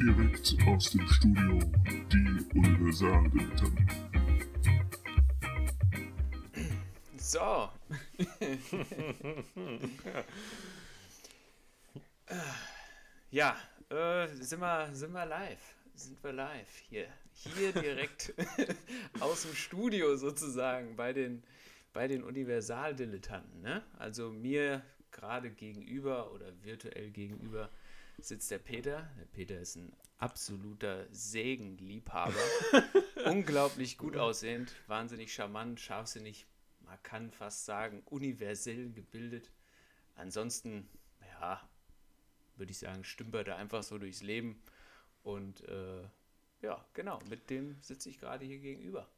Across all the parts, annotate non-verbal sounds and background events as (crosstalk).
Direkt aus dem Studio, die Universaldilettanten. So. (laughs) ja, äh, sind, wir, sind wir live. Sind wir live hier. Hier direkt (laughs) aus dem Studio sozusagen bei den, bei den Universaldilettanten. Ne? Also mir gerade gegenüber oder virtuell gegenüber sitzt der Peter. Der Peter ist ein absoluter Sägenliebhaber. (laughs) Unglaublich gut aussehend, wahnsinnig charmant, scharfsinnig, man kann fast sagen, universell gebildet. Ansonsten, ja, würde ich sagen, stümpert er einfach so durchs Leben. Und äh, ja, genau, mit dem sitze ich gerade hier gegenüber.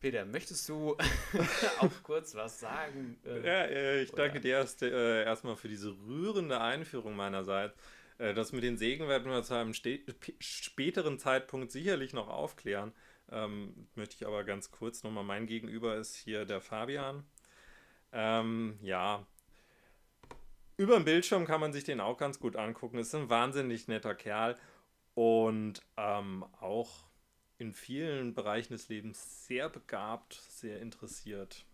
Peter, möchtest du (laughs) auch kurz was sagen? Ja, ich danke dir erst, äh, erstmal für diese rührende Einführung meinerseits. Äh, das mit den Segen werden wir zu einem späteren Zeitpunkt sicherlich noch aufklären. Ähm, möchte ich aber ganz kurz nochmal. Mein Gegenüber ist hier der Fabian. Ähm, ja, über dem Bildschirm kann man sich den auch ganz gut angucken. Ist ein wahnsinnig netter Kerl und ähm, auch in vielen Bereichen des Lebens sehr begabt, sehr interessiert.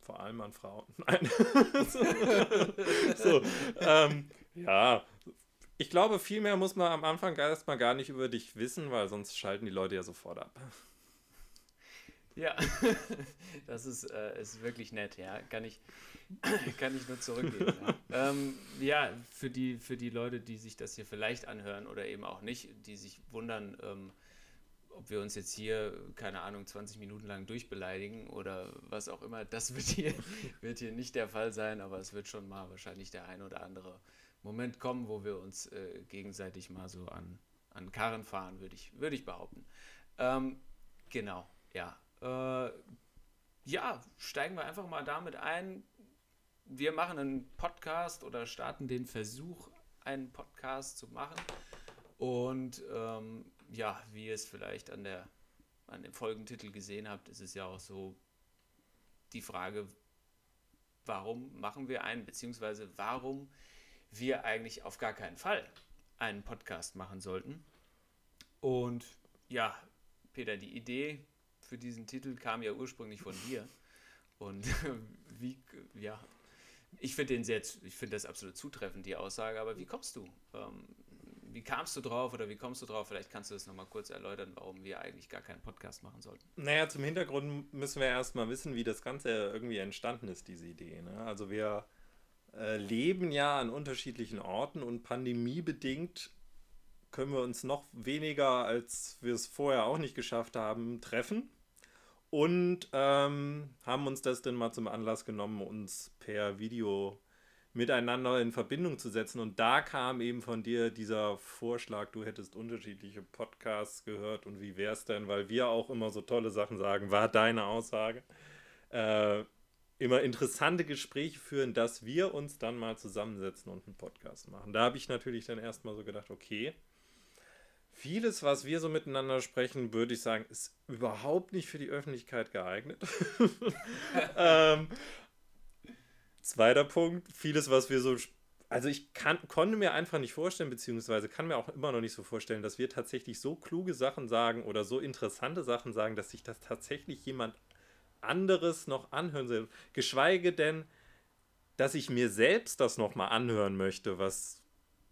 Vor allem an Frauen. (laughs) Nein. (laughs) so, ähm, ja, ich glaube, viel mehr muss man am Anfang erstmal gar nicht über dich wissen, weil sonst schalten die Leute ja sofort ab. Ja, (laughs) das ist, äh, ist wirklich nett, ja. Kann ich, (coughs) kann ich nur zurückgeben. Ja. Ähm, ja, für, die, für die Leute, die sich das hier vielleicht anhören oder eben auch nicht, die sich wundern, ähm, ob wir uns jetzt hier, keine Ahnung, 20 Minuten lang durchbeleidigen oder was auch immer, das wird hier, (laughs) wird hier nicht der Fall sein, aber es wird schon mal wahrscheinlich der ein oder andere Moment kommen, wo wir uns äh, gegenseitig mal so an, an Karren fahren, würde ich, würd ich behaupten. Ähm, genau, ja. Äh, ja, steigen wir einfach mal damit ein. Wir machen einen Podcast oder starten den Versuch, einen Podcast zu machen. Und ähm, ja, wie ihr es vielleicht an, der, an dem Folgentitel gesehen habt, ist es ja auch so die Frage, warum machen wir einen, beziehungsweise warum wir eigentlich auf gar keinen Fall einen Podcast machen sollten. Und ja, Peter, die Idee für diesen Titel kam ja ursprünglich von dir. Und (laughs) wie, ja, ich finde den sehr, ich finde das absolut zutreffend, die Aussage, aber wie kommst du? Ähm, wie kamst du drauf oder wie kommst du drauf? Vielleicht kannst du das nochmal kurz erläutern, warum wir eigentlich gar keinen Podcast machen sollten. Naja, zum Hintergrund müssen wir erstmal wissen, wie das Ganze irgendwie entstanden ist, diese Idee. Ne? Also wir äh, leben ja an unterschiedlichen Orten und pandemiebedingt können wir uns noch weniger, als wir es vorher auch nicht geschafft haben, treffen. Und ähm, haben uns das dann mal zum Anlass genommen, uns per Video miteinander in Verbindung zu setzen. Und da kam eben von dir dieser Vorschlag, du hättest unterschiedliche Podcasts gehört und wie wäre es denn, weil wir auch immer so tolle Sachen sagen, war deine Aussage. Äh, immer interessante Gespräche führen, dass wir uns dann mal zusammensetzen und einen Podcast machen. Da habe ich natürlich dann erstmal so gedacht, okay, Vieles, was wir so miteinander sprechen, würde ich sagen, ist überhaupt nicht für die Öffentlichkeit geeignet. (laughs) ähm, zweiter Punkt, vieles, was wir so. Also ich kann, konnte mir einfach nicht vorstellen, beziehungsweise kann mir auch immer noch nicht so vorstellen, dass wir tatsächlich so kluge Sachen sagen oder so interessante Sachen sagen, dass sich das tatsächlich jemand anderes noch anhören soll. Geschweige denn, dass ich mir selbst das nochmal anhören möchte, was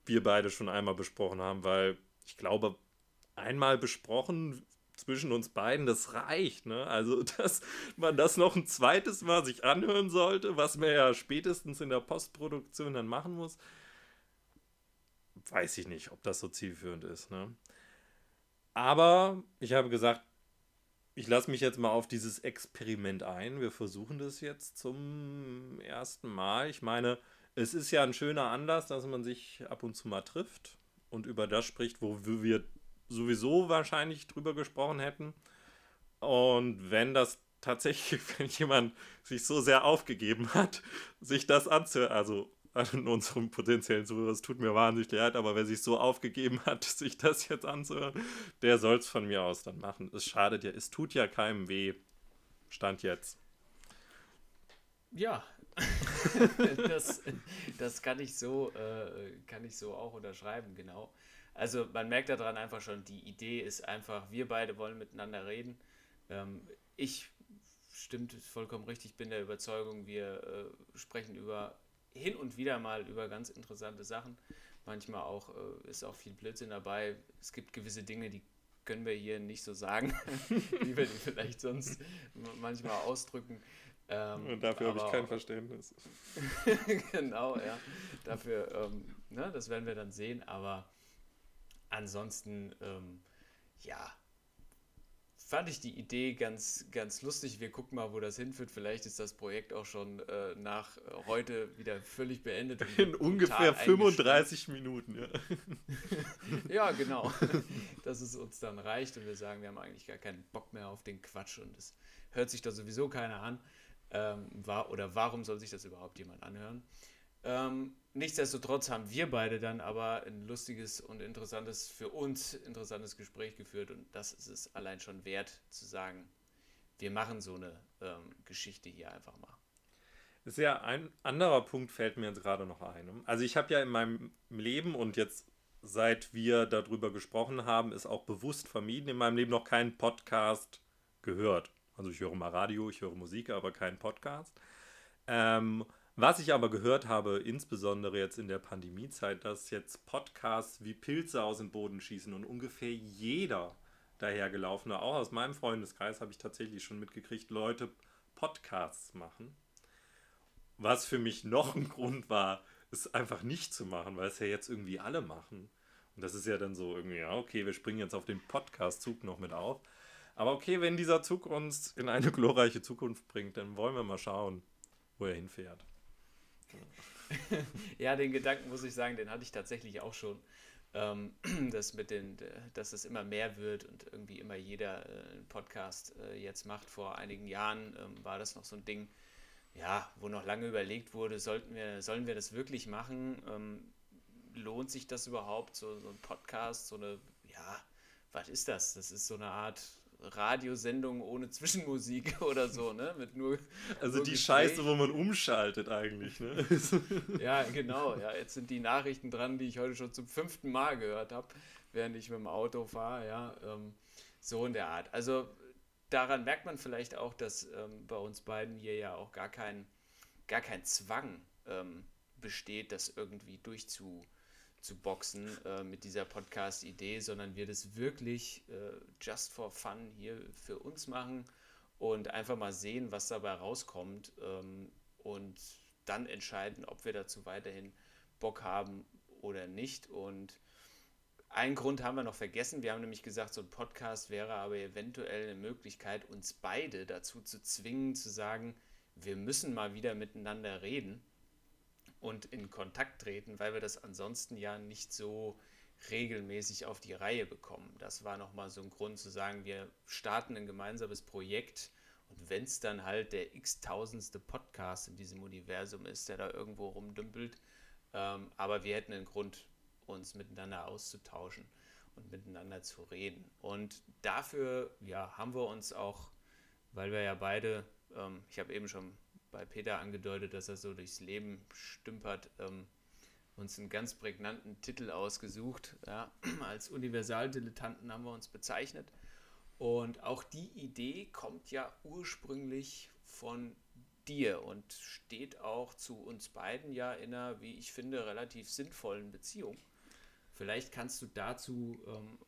wir beide schon einmal besprochen haben, weil ich glaube, einmal besprochen zwischen uns beiden, das reicht. Ne? Also, (laughs) dass man das noch ein zweites Mal sich anhören sollte, was man ja spätestens in der Postproduktion dann machen muss, weiß ich nicht, ob das so zielführend ist. Ne? Aber ich habe gesagt, ich lasse mich jetzt mal auf dieses Experiment ein. Wir versuchen das jetzt zum ersten Mal. Ich meine, es ist ja ein schöner Anlass, dass man sich ab und zu mal trifft und über das spricht, wo wir sowieso wahrscheinlich drüber gesprochen hätten. Und wenn das tatsächlich, (laughs) wenn jemand sich so sehr aufgegeben hat, sich das anzuhören, also an unserem potenziellen Zuhörer, es tut mir wahnsinnig leid, aber wer sich so aufgegeben hat, (laughs) sich das jetzt anzuhören, der soll es von mir aus dann machen. Es schadet ja, es tut ja keinem weh. Stand jetzt. Ja, (laughs) das, das kann ich so, äh, kann ich so auch unterschreiben, genau. Also man merkt daran einfach schon, die Idee ist einfach, wir beide wollen miteinander reden. Ähm, ich, stimmt vollkommen richtig, bin der Überzeugung, wir äh, sprechen über hin und wieder mal über ganz interessante Sachen. Manchmal auch äh, ist auch viel Blödsinn dabei. Es gibt gewisse Dinge, die können wir hier nicht so sagen, (laughs) wie wir die vielleicht sonst manchmal ausdrücken. Ähm, und dafür habe ich kein Verständnis. (laughs) genau, ja. Dafür, ähm, ne, das werden wir dann sehen, aber ansonsten, ähm, ja, fand ich die Idee ganz, ganz lustig. Wir gucken mal, wo das hinführt. Vielleicht ist das Projekt auch schon äh, nach heute wieder völlig beendet. (laughs) In ungefähr 35 Minuten, ja. (laughs) ja, genau. Dass es uns dann reicht und wir sagen, wir haben eigentlich gar keinen Bock mehr auf den Quatsch und es hört sich da sowieso keiner an. Ähm, war, oder warum soll sich das überhaupt jemand anhören? Ähm, nichtsdestotrotz haben wir beide dann aber ein lustiges und interessantes, für uns interessantes Gespräch geführt und das ist es allein schon wert zu sagen, wir machen so eine ähm, Geschichte hier einfach mal. Ist ja ein anderer Punkt fällt mir jetzt gerade noch ein. Also ich habe ja in meinem Leben und jetzt seit wir darüber gesprochen haben, ist auch bewusst vermieden, in meinem Leben noch keinen Podcast gehört. Also ich höre mal Radio, ich höre Musik, aber keinen Podcast. Ähm, was ich aber gehört habe, insbesondere jetzt in der Pandemiezeit, dass jetzt Podcasts wie Pilze aus dem Boden schießen und ungefähr jeder dahergelaufene, auch aus meinem Freundeskreis habe ich tatsächlich schon mitgekriegt, Leute Podcasts machen. Was für mich noch ein Grund war, es einfach nicht zu machen, weil es ja jetzt irgendwie alle machen. Und das ist ja dann so irgendwie, ja, okay, wir springen jetzt auf den Podcast-Zug noch mit auf. Aber okay, wenn dieser Zug uns in eine glorreiche Zukunft bringt, dann wollen wir mal schauen, wo er hinfährt. (laughs) ja, den Gedanken muss ich sagen, den hatte ich tatsächlich auch schon. Ähm, (clears throat) dass, mit den, dass es immer mehr wird und irgendwie immer jeder äh, einen Podcast äh, jetzt macht. Vor einigen Jahren ähm, war das noch so ein Ding, ja, wo noch lange überlegt wurde, sollten wir, sollen wir das wirklich machen? Ähm, lohnt sich das überhaupt, so, so ein Podcast, so eine, ja, was ist das? Das ist so eine Art Radiosendung ohne Zwischenmusik (laughs) oder so, ne? Mit nur. Also nur die Gespräch. Scheiße, wo man umschaltet eigentlich, ne? (laughs) ja, genau. Ja, jetzt sind die Nachrichten dran, die ich heute schon zum fünften Mal gehört habe, während ich mit dem Auto fahre, ja. Ähm, so in der Art. Also daran merkt man vielleicht auch, dass ähm, bei uns beiden hier ja auch gar kein, gar kein Zwang ähm, besteht, das irgendwie durchzu zu boxen äh, mit dieser Podcast-Idee, sondern wir das wirklich äh, just for fun hier für uns machen und einfach mal sehen, was dabei rauskommt ähm, und dann entscheiden, ob wir dazu weiterhin Bock haben oder nicht. Und einen Grund haben wir noch vergessen. Wir haben nämlich gesagt, so ein Podcast wäre aber eventuell eine Möglichkeit, uns beide dazu zu zwingen, zu sagen, wir müssen mal wieder miteinander reden und in Kontakt treten, weil wir das ansonsten ja nicht so regelmäßig auf die Reihe bekommen. Das war nochmal so ein Grund zu sagen, wir starten ein gemeinsames Projekt und wenn es dann halt der x-tausendste Podcast in diesem Universum ist, der da irgendwo rumdümpelt, ähm, aber wir hätten einen Grund, uns miteinander auszutauschen und miteinander zu reden. Und dafür ja, haben wir uns auch, weil wir ja beide, ähm, ich habe eben schon bei Peter angedeutet, dass er so durchs Leben stümpert, ähm, uns einen ganz prägnanten Titel ausgesucht. Ja, (clears throat) als Universaldilettanten haben wir uns bezeichnet. Und auch die Idee kommt ja ursprünglich von dir und steht auch zu uns beiden ja in einer, wie ich finde, relativ sinnvollen Beziehung. Vielleicht kannst du dazu ähm,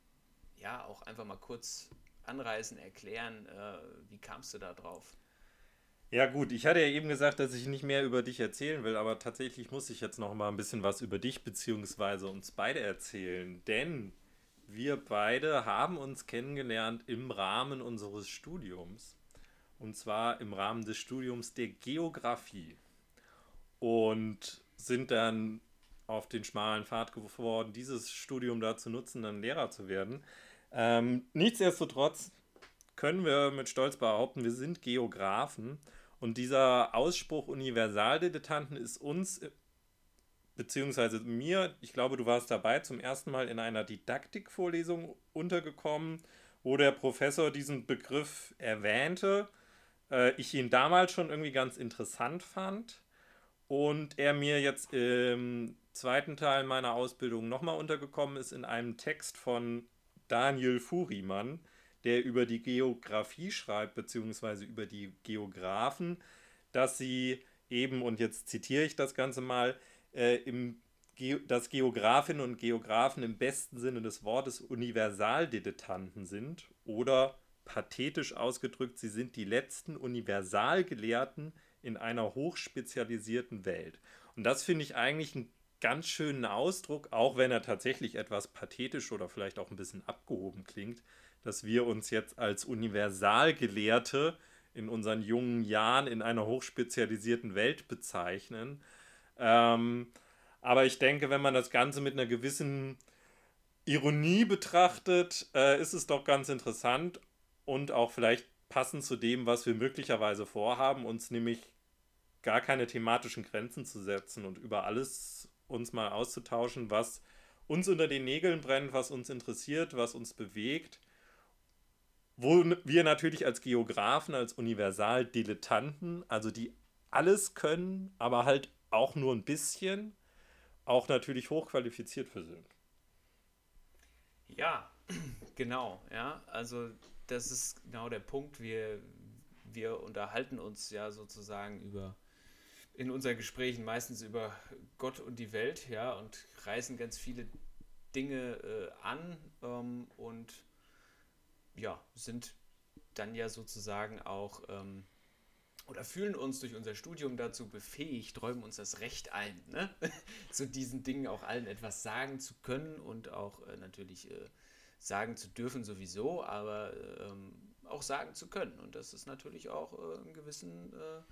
ja auch einfach mal kurz anreißen, erklären, äh, wie kamst du da drauf? Ja gut, ich hatte ja eben gesagt, dass ich nicht mehr über dich erzählen will, aber tatsächlich muss ich jetzt noch mal ein bisschen was über dich bzw. uns beide erzählen, denn wir beide haben uns kennengelernt im Rahmen unseres Studiums und zwar im Rahmen des Studiums der Geografie und sind dann auf den schmalen Pfad geworden, dieses Studium da zu nutzen, dann Lehrer zu werden. Ähm, nichtsdestotrotz können wir mit Stolz behaupten, wir sind Geografen und dieser Ausspruch Universaldilettanten ist uns, äh, beziehungsweise mir, ich glaube, du warst dabei, zum ersten Mal in einer Didaktikvorlesung untergekommen, wo der Professor diesen Begriff erwähnte. Äh, ich ihn damals schon irgendwie ganz interessant fand. und er mir jetzt im zweiten Teil meiner Ausbildung nochmal untergekommen ist in einem Text von Daniel Furimann, der über die Geografie schreibt, beziehungsweise über die Geografen, dass sie eben, und jetzt zitiere ich das Ganze mal, äh, im Ge dass Geografinnen und Geografen im besten Sinne des Wortes Universaldilettanten sind oder pathetisch ausgedrückt, sie sind die letzten Universalgelehrten in einer hochspezialisierten Welt. Und das finde ich eigentlich einen ganz schönen Ausdruck, auch wenn er tatsächlich etwas pathetisch oder vielleicht auch ein bisschen abgehoben klingt, dass wir uns jetzt als Universalgelehrte in unseren jungen Jahren in einer hochspezialisierten Welt bezeichnen. Ähm, aber ich denke, wenn man das Ganze mit einer gewissen Ironie betrachtet, äh, ist es doch ganz interessant und auch vielleicht passend zu dem, was wir möglicherweise vorhaben, uns nämlich gar keine thematischen Grenzen zu setzen und über alles uns mal auszutauschen, was uns unter den Nägeln brennt, was uns interessiert, was uns bewegt wo wir natürlich als Geografen, als Universaldilettanten, also die alles können, aber halt auch nur ein bisschen, auch natürlich hochqualifiziert für sind. Ja, (clears throat) genau, ja, also das ist genau der Punkt. Wir, wir unterhalten uns ja sozusagen über in unseren Gesprächen meistens über Gott und die Welt, ja, und reißen ganz viele Dinge äh, an ähm, und ja, sind dann ja sozusagen auch ähm, oder fühlen uns durch unser Studium dazu befähigt, räumen uns das Recht ein, ne? (laughs) zu diesen Dingen auch allen etwas sagen zu können und auch äh, natürlich äh, sagen zu dürfen sowieso, aber ähm, auch sagen zu können. Und das ist natürlich auch äh, einen gewissen, äh,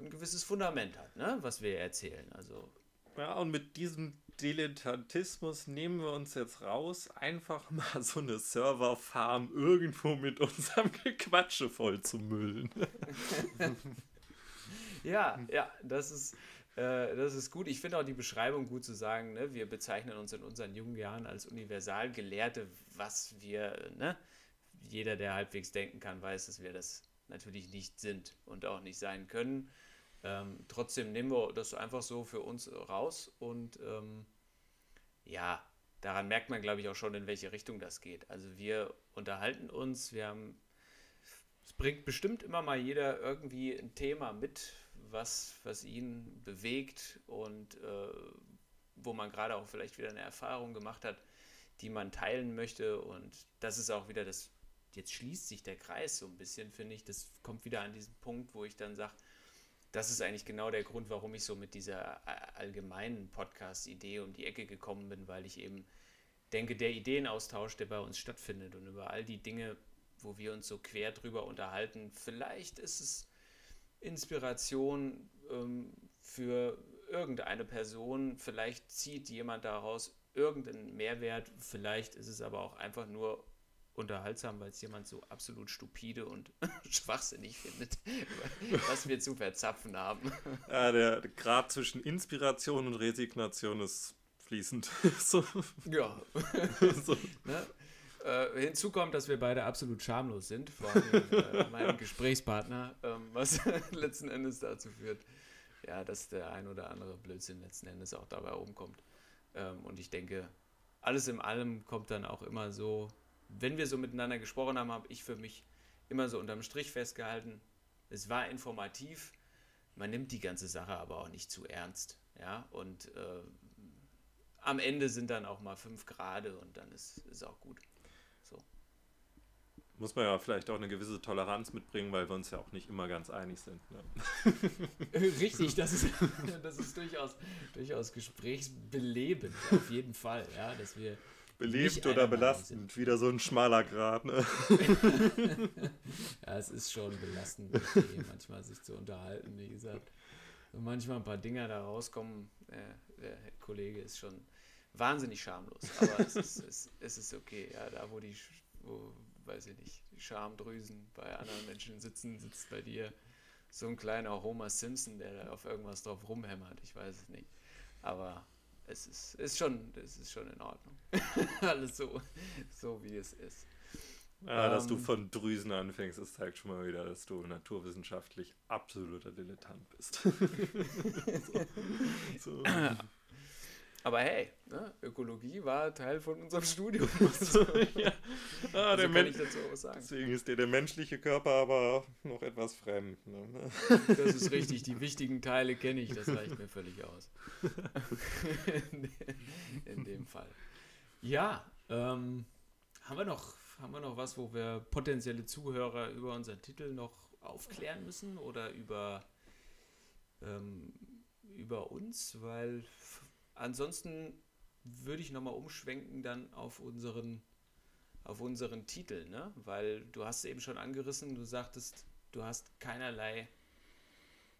ein gewisses Fundament hat, ne? was wir erzählen. Also ja, und mit diesem Dilettantismus nehmen wir uns jetzt raus, einfach mal so eine Serverfarm irgendwo mit unserem (laughs) Gequatsche voll zu müllen. (laughs) ja, ja, das ist, äh, das ist gut. Ich finde auch die Beschreibung gut zu sagen, ne? wir bezeichnen uns in unseren jungen Jahren als Universalgelehrte, was wir, ne? jeder, der halbwegs denken kann, weiß, dass wir das natürlich nicht sind und auch nicht sein können. Ähm, trotzdem nehmen wir das einfach so für uns raus und ähm, ja, daran merkt man, glaube ich, auch schon, in welche Richtung das geht. Also wir unterhalten uns, wir haben, es bringt bestimmt immer mal jeder irgendwie ein Thema mit, was, was ihn bewegt und äh, wo man gerade auch vielleicht wieder eine Erfahrung gemacht hat, die man teilen möchte. Und das ist auch wieder das, jetzt schließt sich der Kreis so ein bisschen, finde ich. Das kommt wieder an diesen Punkt, wo ich dann sage, das ist eigentlich genau der Grund, warum ich so mit dieser äh, allgemeinen Podcast-Idee um die Ecke gekommen bin, weil ich eben denke, der Ideenaustausch, der bei uns stattfindet und über all die Dinge, wo wir uns so quer drüber unterhalten, vielleicht ist es Inspiration ähm, für irgendeine Person, vielleicht zieht jemand daraus irgendeinen Mehrwert, vielleicht ist es aber auch einfach nur unterhaltsam, weil es jemand so absolut stupide und (laughs) schwachsinnig findet, (laughs) was wir zu verzapfen haben. Ja, der Grad zwischen Inspiration und Resignation ist fließend. (laughs) so. Ja. so. Ne? Äh, hinzu kommt, dass wir beide absolut schamlos sind, vor allem äh, meinem Gesprächspartner, ähm, was letzten Endes dazu führt, ja, dass der ein oder andere Blödsinn letzten Endes auch dabei rumkommt. Ähm, und ich denke, alles in allem kommt dann auch immer so wenn wir so miteinander gesprochen haben, habe ich für mich immer so unterm Strich festgehalten, es war informativ, man nimmt die ganze Sache aber auch nicht zu ernst. Ja, und äh, am Ende sind dann auch mal fünf Grade und dann ist, ist auch gut. So. Muss man ja vielleicht auch eine gewisse Toleranz mitbringen, weil wir uns ja auch nicht immer ganz einig sind. Ne? (laughs) Richtig, das ist, (laughs) das ist durchaus, durchaus gesprächsbelebend, auf jeden Fall, ja, dass wir Belebt oder belastend, wieder so ein schmaler Grad. Ne? (laughs) ja, es ist schon belastend, manchmal sich zu unterhalten, wie gesagt. Und manchmal ein paar Dinger da rauskommen. Äh, der Kollege ist schon wahnsinnig schamlos, aber es, ist, es, es ist okay. Ja, da, wo die, wo, weiß ich nicht, die Schamdrüsen bei anderen Menschen sitzen, sitzt bei dir so ein kleiner Homer Simpson, der da auf irgendwas drauf rumhämmert. Ich weiß es nicht. Aber es ist, ist, schon, es ist schon in Ordnung. (laughs) Alles so, so, wie es ist. Ja, dass du Ähm, von Drüsen anfängst, das zeigt schon mal wieder, dass du naturwissenschaftlich absoluter Dilettant bist. (laughs) so. So. (laughs) Aber hey, ne? Ökologie war Teil von unserem Studium. (laughs) ja. ah, also kann ich dazu auch was sagen. Deswegen ist dir der menschliche Körper aber noch etwas fremd. Ne? (laughs) Das ist richtig, die wichtigen Teile kenne ich, das reicht mir völlig aus. (laughs) In dem Fall. Ja, ähm, haben, wir noch, haben wir noch was, wo wir potenzielle Zuhörer über unseren Titel noch aufklären müssen oder über, ähm, über uns? Weil ansonsten würde ich nochmal umschwenken dann auf unseren, auf unseren Titel, ne? Weil du hast eben schon angerissen, du sagtest, du hast keinerlei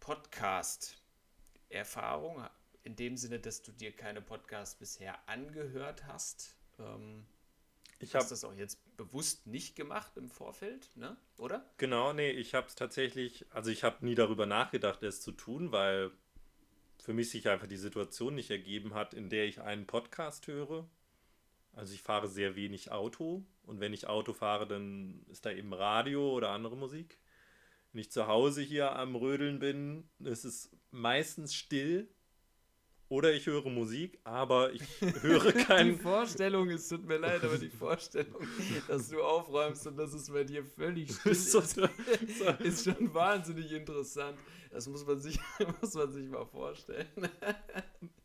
Podcast-Erfahrung, in dem Sinne, dass du dir keine Podcasts bisher angehört hast. Ähm, Ich hast habe das auch jetzt bewusst nicht gemacht im Vorfeld, ne? Oder? Genau, nee, ich habe es tatsächlich, also ich habe nie darüber nachgedacht, es zu tun, weil für mich sich einfach die Situation nicht ergeben hat, in der ich einen Podcast höre. Also ich fahre sehr wenig Auto und wenn ich Auto fahre, dann ist da eben Radio oder andere Musik. Wenn ich zu Hause hier am Rödeln bin, ist es meistens still oder ich höre Musik, aber ich (laughs) höre Die keinen Vorstellung, es tut mir leid, aber die Vorstellung, dass du aufräumst und dass es bei dir völlig (laughs) still ist, (laughs) ist schon wahnsinnig interessant. Das muss man sich, muss man sich mal vorstellen.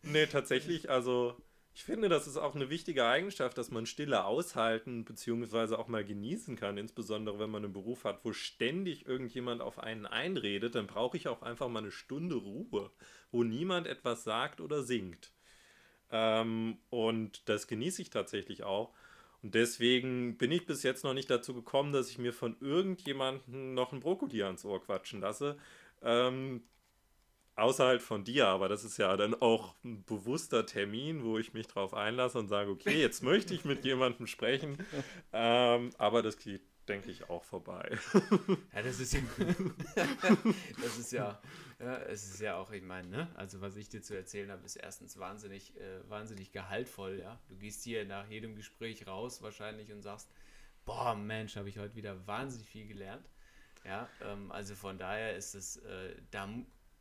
Nee, tatsächlich, also ich finde, das ist auch eine wichtige Eigenschaft, dass man Stille aushalten bzw. auch mal genießen kann, insbesondere wenn man einen Beruf hat, wo ständig irgendjemand auf einen einredet, dann brauche ich auch einfach mal eine Stunde Ruhe, wo niemand etwas sagt oder singt. Ähm, und das genieße ich tatsächlich auch. Und deswegen bin ich bis jetzt noch nicht dazu gekommen, dass ich mir von irgendjemandem noch ein Brokkoli ans Ohr quatschen lasse. Ähm, Außer halt von dir, aber das ist ja dann auch ein bewusster Termin, wo ich mich drauf einlasse und sage, okay, jetzt möchte ich mit jemandem sprechen. (laughs) Ähm, aber das geht, denke ich, auch vorbei. (laughs) Ja, das ist ja, (laughs) das ist ja, ja, es ist ja auch, ich meine, ne? Also was ich dir zu erzählen habe, ist erstens wahnsinnig, äh, wahnsinnig gehaltvoll, ja. Du gehst hier nach jedem Gespräch raus wahrscheinlich und sagst, boah, Mensch, habe ich heute wieder wahnsinnig viel gelernt. Ja, ähm, also von daher ist es, äh, da,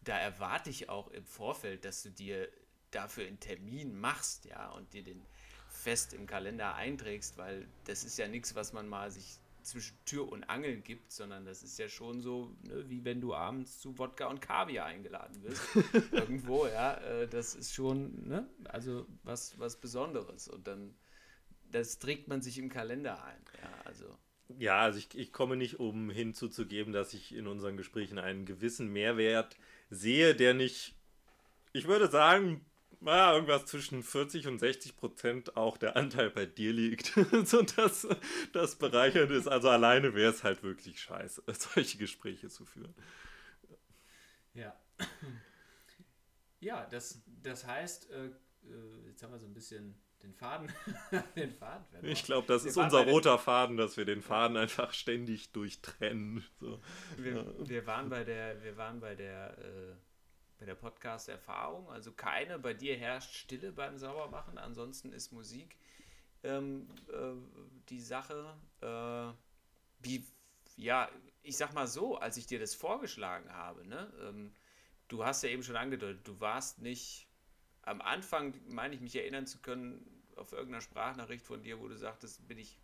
da erwarte ich auch im Vorfeld, dass du dir dafür einen Termin machst, ja, und dir den fest im Kalender einträgst, weil das ist ja nichts, was man mal sich zwischen Tür und Angeln gibt, sondern das ist ja schon so, ne, wie wenn du abends zu Wodka und Kaviar eingeladen wirst. (laughs) Irgendwo, ja. Äh, das ist schon, ne, also was, was Besonderes. Und dann, das trägt man sich im Kalender ein. Ja, also. Ja, also ich, ich komme nicht um hinzuzugeben, dass ich in unseren Gesprächen einen gewissen Mehrwert sehe, der nicht, ich würde sagen, na, irgendwas zwischen 40 und 60 Prozent auch der Anteil bei dir liegt, (laughs) sodass das bereichernd ist. Also alleine wäre es halt wirklich scheiße, (laughs) solche Gespräche zu führen. Ja. Ja, das, das heißt, äh, jetzt haben wir so ein bisschen den Faden, (laughs) den Faden. Ich glaube, das Wir ist unser roter Faden, dass wir den Faden einfach ständig durchtrennen. So. Wir, wir waren bei der, wir waren bei der, äh, bei der Podcast-Erfahrung. Also keine, bei dir herrscht Stille beim Saubermachen. Ansonsten ist Musik ähm, äh, die Sache. Äh, wie, ja, ich sag mal so, als ich dir das vorgeschlagen habe, ne, ähm, du hast ja eben schon angedeutet, du warst nicht am Anfang, meine ich mich erinnern zu können, auf irgendeiner Sprachnachricht von dir, wo du sagtest, bin ich,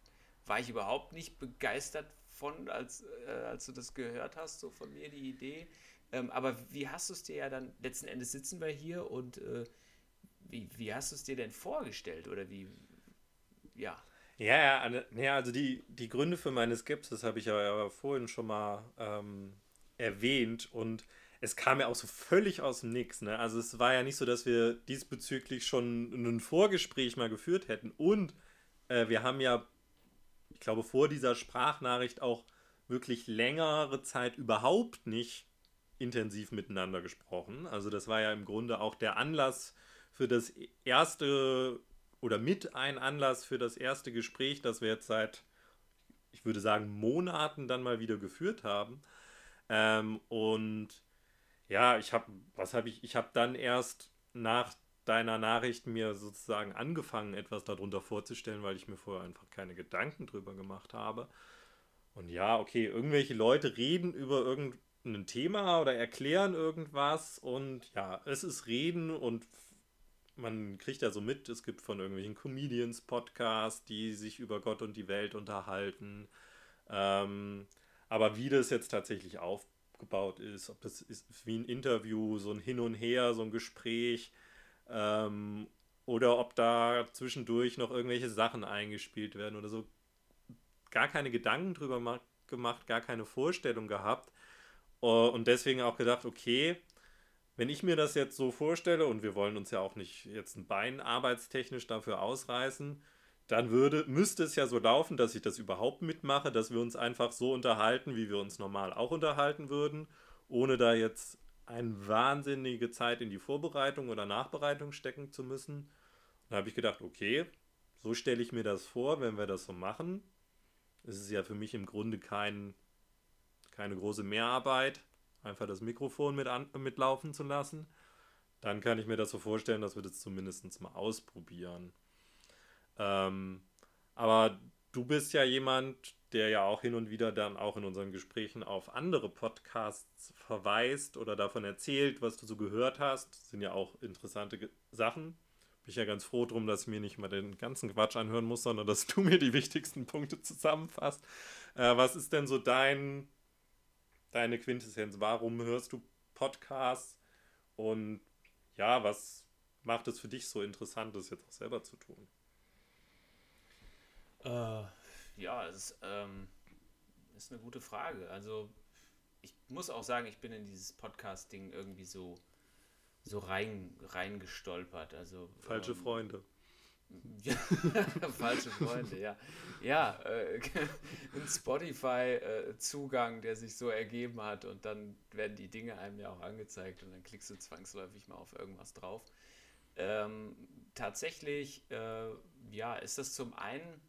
war ich überhaupt nicht begeistert von, als, äh, als du das gehört hast, so von mir die Idee. Ähm, aber wie hast du es dir ja dann, letzten Endes sitzen wir hier und äh, wie, wie hast du es dir denn vorgestellt oder wie, ja. Ja, ja, also die, die Gründe für meine Skepsis habe ich ja, ja vorhin schon mal ähm, erwähnt und es kam ja auch so völlig aus dem Nix. Ne? Also es war ja nicht so, dass wir diesbezüglich schon ein Vorgespräch mal geführt hätten und äh, wir haben ja, ich glaube, vor dieser Sprachnachricht auch wirklich längere Zeit überhaupt nicht intensiv miteinander gesprochen. Also das war ja im Grunde auch der Anlass für das erste oder mit ein Anlass für das erste Gespräch, das wir jetzt seit, ich würde sagen, Monaten dann mal wieder geführt haben. Ähm, und ja, ich habe, was habe ich, ich habe dann erst nach deiner Nachricht mir sozusagen angefangen, etwas darunter vorzustellen, weil ich mir vorher einfach keine Gedanken drüber gemacht habe. Und ja, okay, irgendwelche Leute reden über irgendein Thema oder erklären irgendwas und ja, es ist Reden und man kriegt ja so mit, es gibt von irgendwelchen Comedians Podcasts, die sich über Gott und die Welt unterhalten. Ähm, aber wie das jetzt tatsächlich aufgebaut ist, ob das ist wie ein Interview, so ein Hin und Her, so ein Gespräch, ähm, oder ob da zwischendurch noch irgendwelche Sachen eingespielt werden oder so, gar keine Gedanken drüber gemacht, gar keine Vorstellung gehabt. Und deswegen auch gedacht, okay, wenn ich mir das jetzt so vorstelle, und wir wollen uns ja auch nicht jetzt ein Bein arbeitstechnisch dafür ausreißen, dann würde, müsste es ja so laufen, dass ich das überhaupt mitmache, dass wir uns einfach so unterhalten, wie wir uns normal auch unterhalten würden, ohne da jetzt eine wahnsinnige Zeit in die Vorbereitung oder Nachbereitung stecken zu müssen. Da habe ich gedacht, okay, so stelle ich mir das vor, wenn wir das so machen. Es ist ja für mich im Grunde kein, keine große Mehrarbeit einfach das Mikrofon mit an, mitlaufen zu lassen. Dann kann ich mir das so vorstellen, dass wir das zumindest mal ausprobieren. Ähm, aber du bist ja jemand, der ja auch hin und wieder dann auch in unseren Gesprächen auf andere Podcasts verweist oder davon erzählt, was du so gehört hast. Das sind ja auch interessante Ge Sachen. Bin ich ja ganz froh drum, dass ich mir nicht mal den ganzen Quatsch anhören muss, sondern dass du mir die wichtigsten Punkte zusammenfasst. Äh, was ist denn so dein deine Quintessenz? Warum hörst du Podcasts? Und ja, was macht es für dich so interessant, das jetzt auch selber zu tun? Äh, ja, es ist, ähm, ist eine gute Frage. Also ich muss auch sagen, ich bin in dieses Podcast-Ding irgendwie so, so rein, reingestolpert. Also, Falsche ähm, Freunde. (laughs) Falsche Freunde, ja. Ja, äh, (laughs) ein Spotify-Zugang, der sich so ergeben hat und dann werden die Dinge einem ja auch angezeigt und dann klickst du zwangsläufig mal auf irgendwas drauf. Ähm, tatsächlich, äh, ja, ist das zum einen,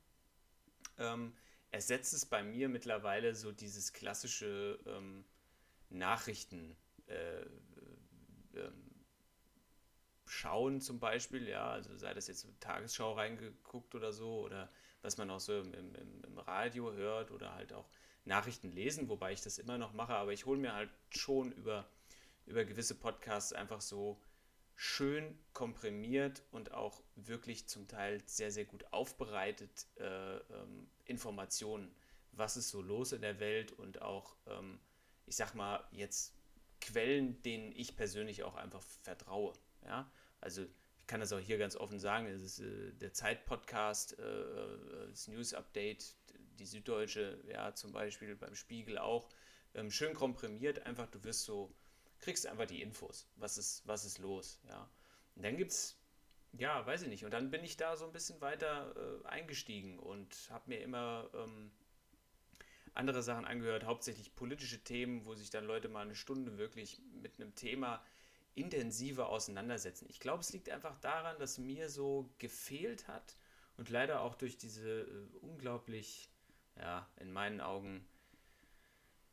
ähm, ersetzt es bei mir mittlerweile so dieses klassische ähm, Nachrichten. Äh, ähm, schauen zum Beispiel, ja, also sei das jetzt Tagesschau reingeguckt oder so oder was man auch so im, im, im Radio hört oder halt auch Nachrichten lesen, wobei ich das immer noch mache, aber ich hole mir halt schon über, über gewisse Podcasts einfach so schön komprimiert und auch wirklich zum Teil sehr, sehr gut aufbereitet äh, ähm, Informationen, was ist so los in der Welt und auch, ähm, ich sag mal, jetzt Quellen, denen ich persönlich auch einfach vertraue. Ja? Also ich kann das auch hier ganz offen sagen, es ist äh, der Zeit-Podcast, äh, äh, das News-Update, die Süddeutsche, ja, zum Beispiel beim Spiegel auch, ähm, schön komprimiert, einfach, du wirst so, kriegst einfach die Infos, was ist, was ist los, ja. Und dann gibt's, ja, weiß ich nicht, und dann bin ich da so ein bisschen weiter äh, eingestiegen und habe mir immer ähm, andere Sachen angehört, hauptsächlich politische Themen, wo sich dann Leute mal eine Stunde wirklich mit einem Thema intensiver auseinandersetzen. Ich glaube, es liegt einfach daran, dass mir so gefehlt hat und leider auch durch diese äh, unglaublich, ja, in meinen Augen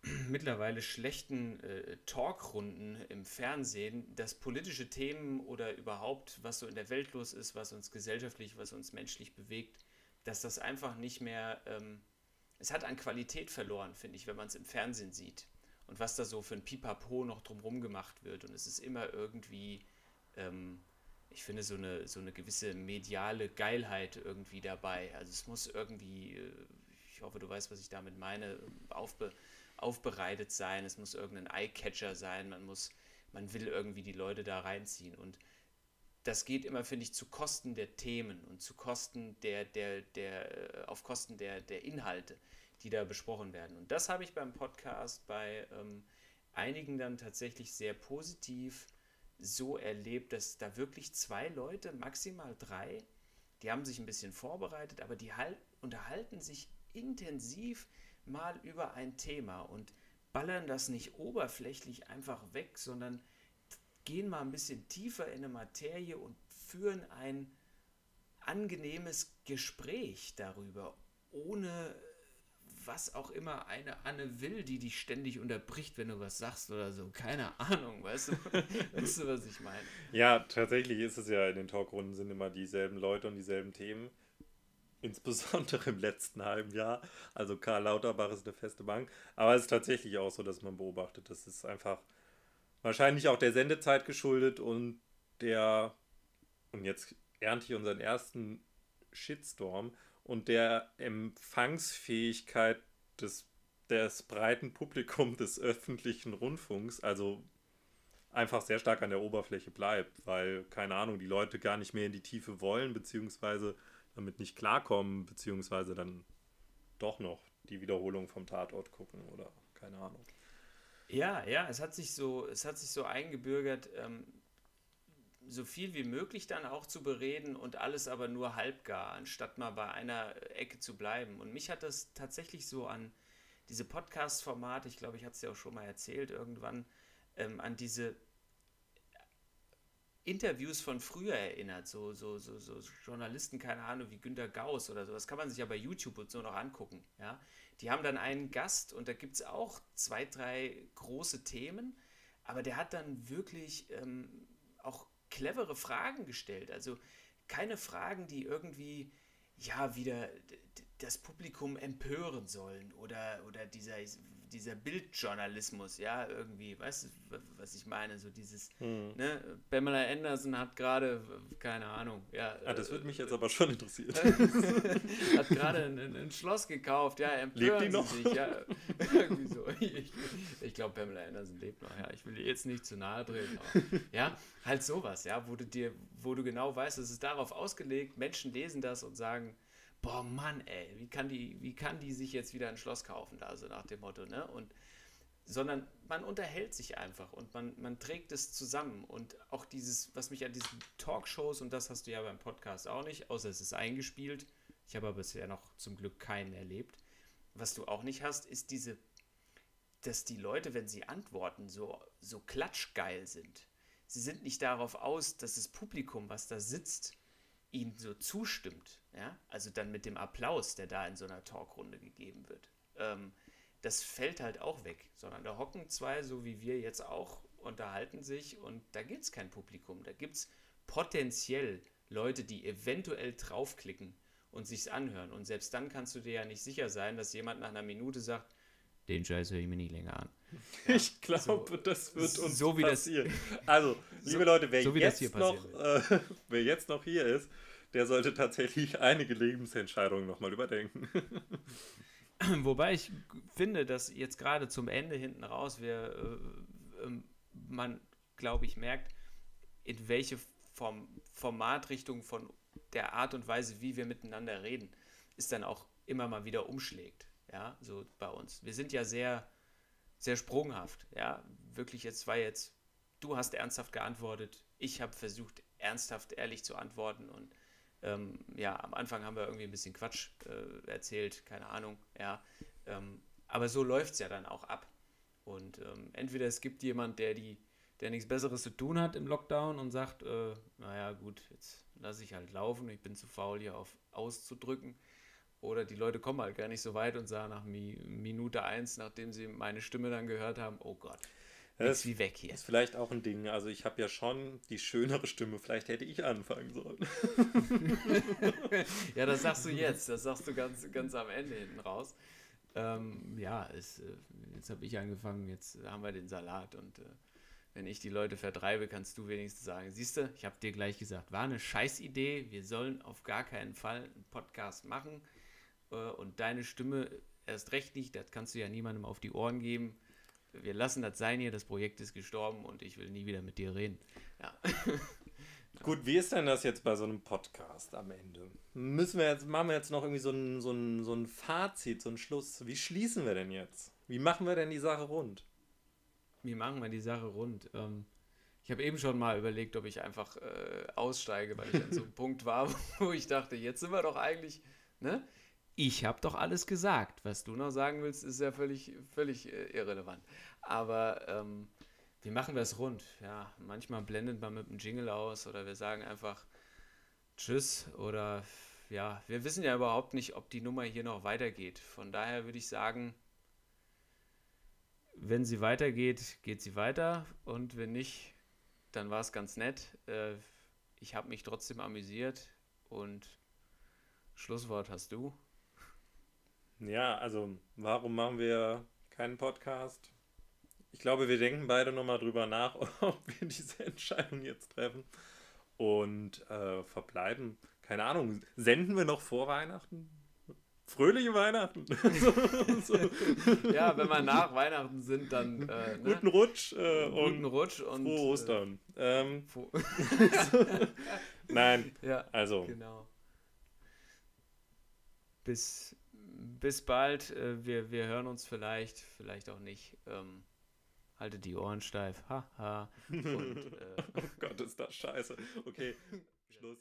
(clears throat) mittlerweile schlechten äh, Talkrunden im Fernsehen, dass politische Themen oder überhaupt, was so in der Welt los ist, was uns gesellschaftlich, was uns menschlich bewegt, dass das einfach nicht mehr, ähm, es hat an Qualität verloren, finde ich, wenn man es im Fernsehen sieht und was da so für ein Pipapo noch drumherum gemacht wird. Und es ist immer irgendwie, ähm, ich finde, so eine, so eine gewisse mediale Geilheit irgendwie dabei. Also es muss irgendwie, äh, ich hoffe, du weißt, was ich damit meine, aufbe aufbereitet sein. Es muss irgendein Eyecatcher sein. Man muss, man will irgendwie die Leute da reinziehen. Und das geht immer, finde ich, zu Kosten der Themen und zu Kosten der, der, der, äh, auf Kosten der, der Inhalte die da besprochen werden. Und das habe ich beim Podcast bei ähm, einigen dann tatsächlich sehr positiv so erlebt, dass da wirklich zwei Leute, maximal drei, die haben sich ein bisschen vorbereitet, aber die halt, unterhalten sich intensiv mal über ein Thema und ballern das nicht oberflächlich einfach weg, sondern gehen mal ein bisschen tiefer in eine Materie und führen ein angenehmes Gespräch darüber, ohne was auch immer eine Anne will, die dich ständig unterbricht, wenn du was sagst oder so. Keine Ahnung, weißt du, (laughs) weißt du, was ich meine? Ja, tatsächlich ist es ja in den Talkrunden sind immer dieselben Leute und dieselben Themen. Insbesondere im letzten halben Jahr. Also Karl Lauterbach ist eine feste Bank. Aber es ist tatsächlich auch so, dass man beobachtet, das ist einfach wahrscheinlich auch der Sendezeit geschuldet und der, und jetzt ernte ich unseren ersten Shitstorm und der Empfangsfähigkeit des, des breiten Publikums des öffentlichen Rundfunks, also einfach sehr stark an der Oberfläche bleibt, weil, keine Ahnung, die Leute gar nicht mehr in die Tiefe wollen, beziehungsweise damit nicht klarkommen, beziehungsweise dann doch noch die Wiederholung vom Tatort gucken oder keine Ahnung. Ja, ja, es hat sich so, es hat sich so eingebürgert, ähm, so viel wie möglich dann auch zu bereden und alles aber nur halbgar, anstatt mal bei einer Ecke zu bleiben. Und mich hat das tatsächlich so an diese Podcast-Formate, ich glaube, ich hatte es ja auch schon mal erzählt, irgendwann, ähm, an diese Interviews von früher erinnert, so, so, so, so Journalisten, keine Ahnung, wie Günter Gauss oder so, das kann man sich ja bei YouTube und so noch angucken, ja. Die haben dann einen Gast und da gibt es auch zwei, drei große Themen, aber der hat dann wirklich ähm, auch clevere Fragen gestellt, also keine Fragen, die irgendwie, ja, wieder das Publikum empören sollen oder, oder dieser, dieser Bildjournalismus, ja, irgendwie, weißt du, was ich meine? So dieses, hm. ne, Pamela Anderson hat gerade, keine Ahnung, ja. Ah, das würde mich jetzt aber schon interessieren. (laughs) hat gerade ein, ein, Schloss gekauft, ja, Lebt die noch? Sich, ja, (laughs) irgendwie so. Ich, ich glaube, Pamela Anderson lebt noch, ja. Ich will ihr jetzt nicht zu nahe treten, aber, ja, halt sowas, ja, wo du dir, wo du genau weißt, es ist darauf ausgelegt, Menschen lesen das und sagen, boah, Mann, ey, wie kann die, wie kann die sich jetzt wieder ein Schloss kaufen, da, so nach dem Motto, ne? Und sondern man unterhält sich einfach und man, man trägt es zusammen. Und auch dieses, was mich an diesen Talkshows, und das hast du ja beim Podcast auch nicht, außer es ist eingespielt, ich habe aber bisher noch zum Glück keinen erlebt. Was du auch nicht hast, ist diese, dass die Leute, wenn sie antworten, so, so klatschgeil sind. Sie sind nicht darauf aus, dass das Publikum, was da sitzt, ihnen so zustimmt, ja, also dann mit dem Applaus, der da in so einer Talkrunde gegeben wird, ähm, das fällt halt auch weg, sondern da hocken zwei, so wie wir jetzt auch, unterhalten sich und da gibt es kein Publikum, da gibt es potenziell Leute, die eventuell draufklicken und sich's anhören. Und selbst dann kannst du dir ja nicht sicher sein, dass jemand nach einer Minute sagt, den Scheiß höre ich mir nie länger an. Ja, ich glaube, so, das wird uns so wie passieren. Das, also, (laughs) liebe so, Leute, wer, so jetzt noch, äh, (laughs) wer jetzt noch hier ist, der sollte tatsächlich einige Lebensentscheidungen nochmal überdenken. (laughs) Wobei ich finde, dass jetzt gerade zum Ende hinten raus wir, äh, äh, man, glaube ich, merkt, in welche Form, Formatrichtung von der Art und Weise, wie wir miteinander reden, ist dann auch immer mal wieder umschlägt. Ja, so bei uns. Wir sind ja sehr, sehr sprunghaft. Ja, wirklich, jetzt war jetzt, du hast ernsthaft geantwortet, ich habe versucht, ernsthaft, ehrlich zu antworten und ähm, ja, am Anfang haben wir irgendwie ein bisschen Quatsch äh, erzählt, keine Ahnung, ja. Ähm, aber so läuft es ja dann auch ab. Und ähm, entweder es gibt jemand, der die, der nichts Besseres zu tun hat im Lockdown und sagt, äh, naja, gut, jetzt lasse ich halt laufen, ich bin zu faul, hier auf auszudrücken. Oder die Leute kommen halt gar nicht so weit und sagen nach Minute eins, nachdem sie meine Stimme dann gehört haben, oh Gott, das wie weg hier. ist vielleicht auch ein Ding. Also ich habe ja schon die schönere Stimme. Vielleicht hätte ich anfangen sollen. (laughs) ja, das sagst du jetzt. Das sagst du ganz, ganz am Ende hinten raus. Ähm, ja, es, äh, jetzt habe ich angefangen. Jetzt haben wir den Salat. Und äh, wenn ich die Leute vertreibe, kannst du wenigstens sagen, siehst du, ich habe dir gleich gesagt, war eine Scheißidee. Wir sollen auf gar keinen Fall einen Podcast machen. Äh, und deine Stimme erst recht nicht. Das kannst du ja niemandem auf die Ohren geben wir lassen das sein hier, das Projekt ist gestorben und ich will nie wieder mit dir reden. Ja. (laughs) Gut, wie ist denn das jetzt bei so einem Podcast am Ende? Müssen wir jetzt, machen wir jetzt noch irgendwie so ein, so, ein, so ein Fazit, so ein Schluss. Wie schließen wir denn jetzt? Wie machen wir denn die Sache rund? Wie machen wir die Sache rund? Ähm, ich habe eben schon mal überlegt, ob ich einfach äh, aussteige, weil ich an so einem (laughs) Punkt war, wo ich dachte, jetzt sind wir doch eigentlich, ne? ich habe doch alles gesagt. Was du noch sagen willst, ist ja völlig, völlig äh, irrelevant. Aber ähm, wie machen wir es rund? Ja, manchmal blendet man mit einem Jingle aus oder wir sagen einfach Tschüss oder ja, wir wissen ja überhaupt nicht, ob die Nummer hier noch weitergeht. Von daher würde ich sagen, wenn sie weitergeht, geht sie weiter und wenn nicht, dann war es ganz nett. Äh, ich habe mich trotzdem amüsiert und Schlusswort hast du. Ja, also warum machen wir keinen Podcast? Ich glaube, wir denken beide nochmal drüber nach, (laughs) ob wir diese Entscheidung jetzt treffen und äh, verbleiben. Keine Ahnung, senden wir noch vor Weihnachten? Fröhliche Weihnachten. (laughs) so. Ja, wenn wir nach Weihnachten sind, dann äh, ne? guten Rutsch äh, guten und Rutsch und frohe äh, Ostern. Ähm, (laughs) Nein, (laughs) ja, also genau. Bis, bis bald. Äh, wir, wir hören uns vielleicht, vielleicht auch nicht. Ähm, haltet die Ohren steif. Haha. Ha. Und, äh, oh Gott, ist das scheiße. Okay, Schluss.